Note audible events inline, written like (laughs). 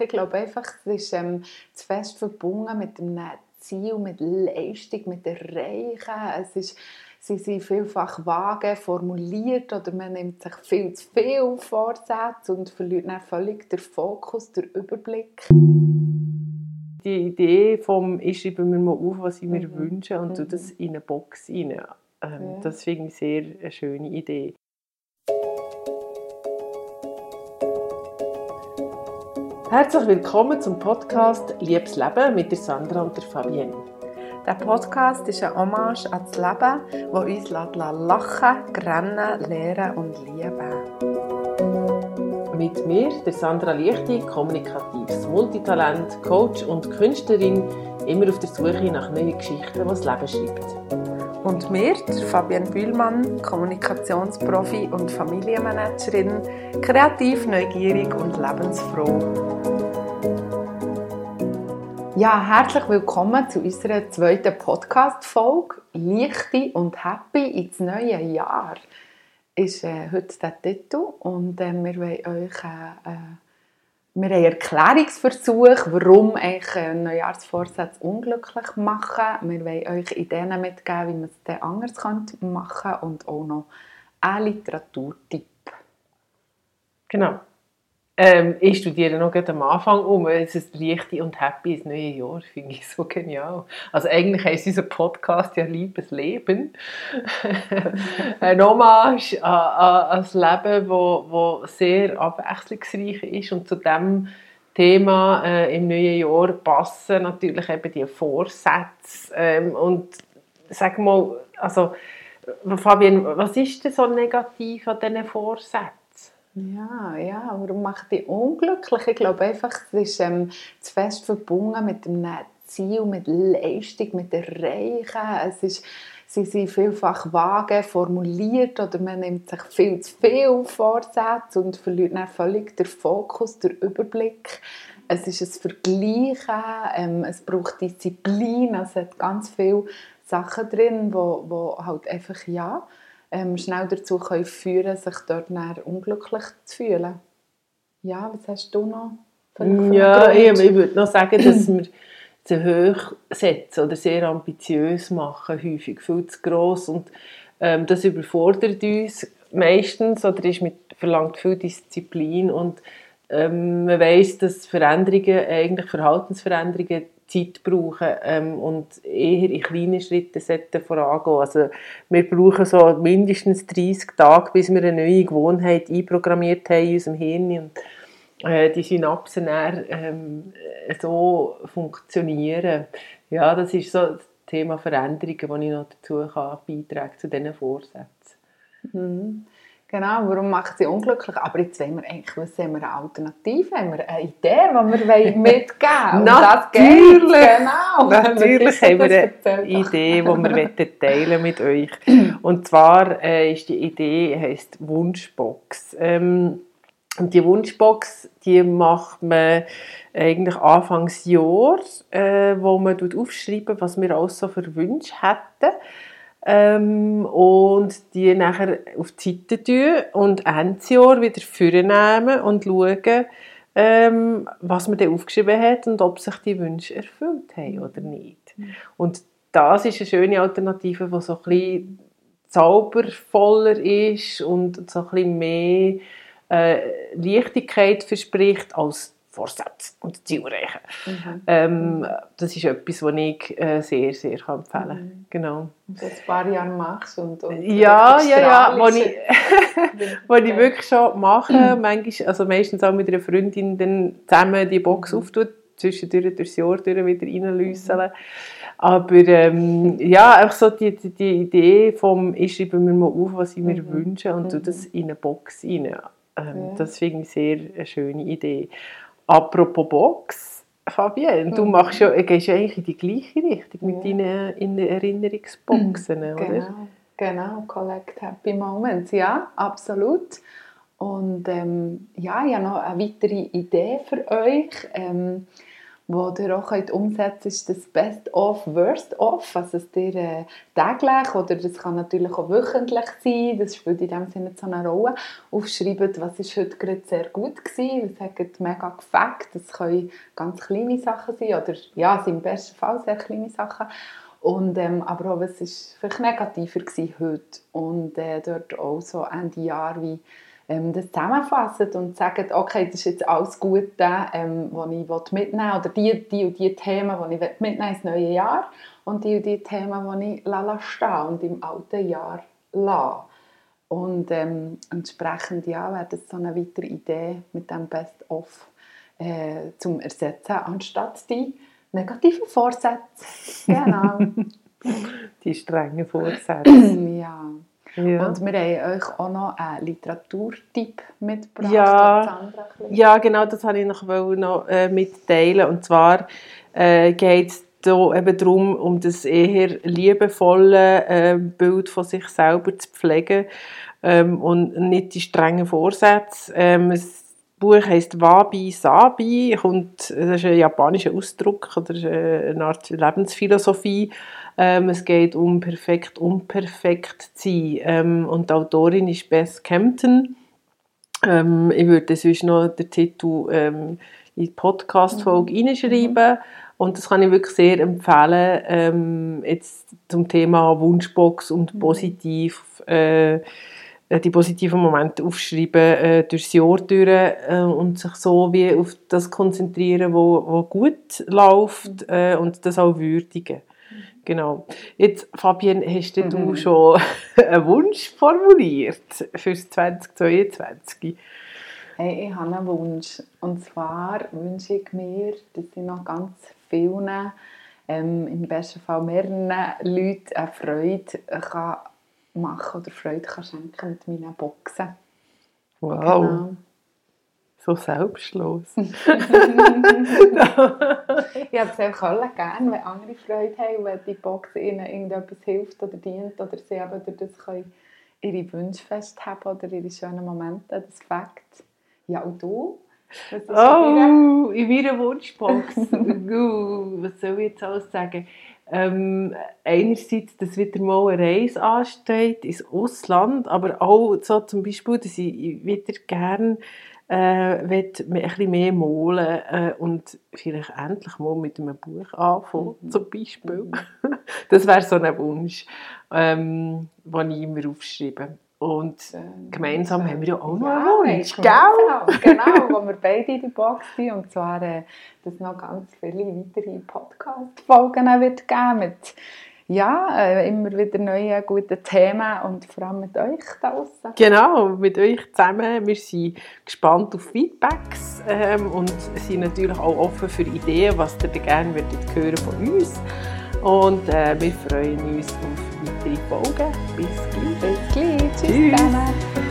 Ich glaube einfach, es ist ähm, zu fest verbunden mit dem Ziel, mit Leistung, mit Erreichen. Es ist, sie sind vielfach vage formuliert oder man nimmt sich viel zu viel Vorsätze und verliert dann völlig den Fokus, den Überblick. Die Idee vom «Ich schreibe mir mal auf, was ich mir mhm. wünsche» und mhm. das in eine Box rein, ähm, ja. das finde ich sehr eine schöne Idee. Herzlich willkommen zum Podcast Liebes Leben mit der Sandra und der Fabienne. Der Podcast ist ein Hommage an das Leben, das uns lachen, grennen, lehren und lieben. Mit mir, der Sandra Lichti, kommunikatives Multitalent, Coach und Künstlerin, immer auf der Suche nach neuen Geschichten, die das Leben schreibt. Und mir, Fabienne Bühlmann, Kommunikationsprofi und Familienmanagerin, kreativ, neugierig und lebensfroh. Ja, herzlich willkommen zu unserer zweiten Podcast-Folge «Leichte und happy ins neue Jahr» ist äh, heute der Titel und äh, wir wollen euch äh, äh wir haben Erklärungsversuch, warum eigentlich Neujahrsvorsätze unglücklich machen. Wir wollen euch Ideen mitgeben, wie man es anders machen kann und auch noch einen Literaturtipp. Genau. Ähm, ich studiere noch am Anfang um. Es ist richtig und happy ins neue Jahr. Finde ich so genial. Also eigentlich heißt unser Podcast ja Liebes Leben. (laughs) Ein Hommage an, an, an das Leben, wo, wo sehr abwechslungsreich ist und zu dem Thema äh, im neuen Jahr passen natürlich eben die Vorsätze ähm, und sag mal, also Fabian, was ist denn so negativ an diesen Vorsätzen? Ja, ja, warum macht die unglücklich? Ich glaube einfach, es ist ähm, zu fest verbunden mit dem Ziel, mit Leistung, mit Erreichen. Es ist, sie sind vielfach vage formuliert oder man nimmt sich viel zu viel Vorsätze und verliert dann völlig den Fokus, den Überblick. Es ist ein Vergleichen, ähm, es braucht Disziplin, es hat ganz viele Sachen drin, wo, wo halt einfach, ja, ähm, schnell dazu können führen sich dort unglücklich zu fühlen. Ja, was hast du noch? Ja, ich, ich würde noch sagen, dass wir zu hoch setzen oder sehr ambitiös machen, häufig viel zu gross und ähm, das überfordert uns meistens oder ist mit, verlangt viel Disziplin und ähm, man weiß, dass Veränderungen, eigentlich Verhaltensveränderungen Zeit brauchen ähm, und eher in kleinen Schritten vorangehen. Also wir brauchen so mindestens 30 Tage, bis wir eine neue Gewohnheit einprogrammiert haben in unserem Hirn und äh, die Synapsen dann, ähm, so funktionieren. Ja, das ist so das Thema Veränderungen, das ich noch dazu kann beitragen zu diesen Vorsätzen. Mhm. Genau, warum macht sie unglücklich? Aber jetzt wollen wir eigentlich wissen, haben wir eine Alternative, haben wir eine Idee, die wir (laughs) mitgeben wollen? Natürlich! Genau! (laughs) Natürlich haben wir eine Idee, die wir (laughs) teilen mit euch. Und zwar äh, ist die Idee, heisst Wunschbox. Ähm, und die Wunschbox, die macht man eigentlich Anfangsjahr, äh, wo man aufschreiben, was wir auch so für Wünsche hätten ähm, und die nachher auf die Seite tun und Ende Jahr wieder vornehmen und schauen, ähm, was man dann aufgeschrieben hat und ob sich die Wünsche erfüllt haben oder nicht. Mhm. Und das ist eine schöne Alternative, die so ein bisschen zaubervoller ist und so ein bisschen mehr äh, Leichtigkeit verspricht als Vorsätze und Ziele erreichen. Mhm. Ähm, das ist etwas, was ich äh, sehr, sehr kann empfehlen kann. Mhm. Genau. Und das ein paar Jahre machst und, und Ja, ja, ja, was ich, was (laughs) ich wirklich schon mache, manchmal, also meistens auch mit einer Freundin dann zusammen die Box mhm. auftut, zwischendurch durchs Jahr durch wieder reinlüsseln. Mhm. Aber ähm, ja, einfach so die, die, die, Idee vom, ich schreibe mir mal auf, was ich mir mhm. wünsche und mhm. das in eine Box rein. Ähm, ja. Das finde ich sehr eine schöne Idee. Apropos Box, Fabienne, du mhm. machst ja, gehst ja eigentlich in die gleiche Richtung mit ja. deinen Erinnerungsboxen, oder? Genau, genau, Collect Happy Moments, ja, absolut. Und ähm, ja, ich habe noch eine weitere Idee für euch. Ähm, was ihr auch umsetzen könnt, ist das Best of, Worst of, also dass ihr äh, täglich oder das kann natürlich auch wöchentlich sein, das spielt in dem Sinne so eine Rolle, aufschreibt, was ist heute gerade sehr gut gewesen, was hat mega gefällt, das können ganz kleine Sachen sein oder ja, im besten Fall sehr kleine Sachen. Und, ähm, aber auch, was war vielleicht negativer gewesen heute? Und äh, dort auch so Ende Jahr wie ähm, das zusammenfassen und sagen, okay, das ist jetzt alles Gute, ähm, was ich mitnehmen will, oder die, die und die Themen, die ich mitnehmen ins neue Jahr und die und die Themen, die ich la stehen und im alten Jahr lasse. Und ähm, entsprechend ja, wäre das so eine weitere Idee mit dem Best-of äh, zum Ersetzen, anstatt die negativen Vorsätze. (laughs) Genau. die strengen Vorsätze. ja. Ja. Und wir haben euch auch noch einen Literaturtipp mitgebracht. Ja, ja genau, das wollte ich noch, noch äh, mitteilen. Und zwar äh, geht es eben darum, um das eher liebevolle äh, Bild von sich selber zu pflegen ähm, und nicht die strengen Vorsätze. Ähm, Buch heißt Wabi Sabi, kommt, das ist ein japanischer Ausdruck oder eine Art Lebensphilosophie ähm, es geht um perfekt, unperfekt zu sein. Ähm, und die Autorin ist Beth Campton. Ähm, ich würde sonst noch den Titel ähm, in die Podcast-Folge mhm. reinschreiben. Mhm. Und das kann ich wirklich sehr empfehlen, ähm, jetzt zum Thema Wunschbox und mhm. positiv, äh, die positiven Momente aufschreiben äh, durchs Jahr durch äh, und sich so wie auf das konzentrieren, wo, wo gut läuft äh, und das auch würdigen. Genau. Jetzt, Fabian, hast mhm. du schon (laughs) einen Wunsch formuliert für 2022? Hey, ich habe einen Wunsch. Und zwar wünsche ich mir, dass ich noch ganz vielen, ähm, im besten Fall mehreren Leuten eine Freude kann machen oder Freude kann schenken mit meinen Boxen. Wow. Genau so selbstlos. (laughs) (laughs) ich habe es alle gerne, wenn andere Freude haben wenn die Box ihnen irgendetwas hilft oder dient oder sie eben durch das können ihre Wünsche festhalten oder ihre schönen Momente, das Fakt. Ja, und du? Oh, in meiner Wunschbox. (laughs) uh, was soll ich jetzt alles sagen? Ähm, einerseits, dass wieder mal eine Reise ansteht ins Ausland, aber auch so zum Beispiel, dass ich wieder gerne äh, ein bisschen mehr malen äh, und vielleicht endlich mal mit einem Buch anfangen, mhm. zum Beispiel. Mhm. (laughs) Das wäre so ein Wunsch, ähm, den ich immer aufschreibe. Und gemeinsam haben wir ja auch noch einen Wunsch, gell? Genau, wo wir beide in der Box sind. Und zwar, äh, dass es noch ganz viele weitere Podcast-Folgen wird geben mit ja, äh, immer wieder neue gute Themen und vor allem mit euch da draußen. Genau, mit euch zusammen. Wir sind gespannt auf Feedbacks ähm, und sind natürlich auch offen für Ideen, was ihr gerne würdet hören von uns. Und äh, wir freuen uns auf weitere Folgen. Bis gleich. Bis gleich. Tschüss. Tschüss.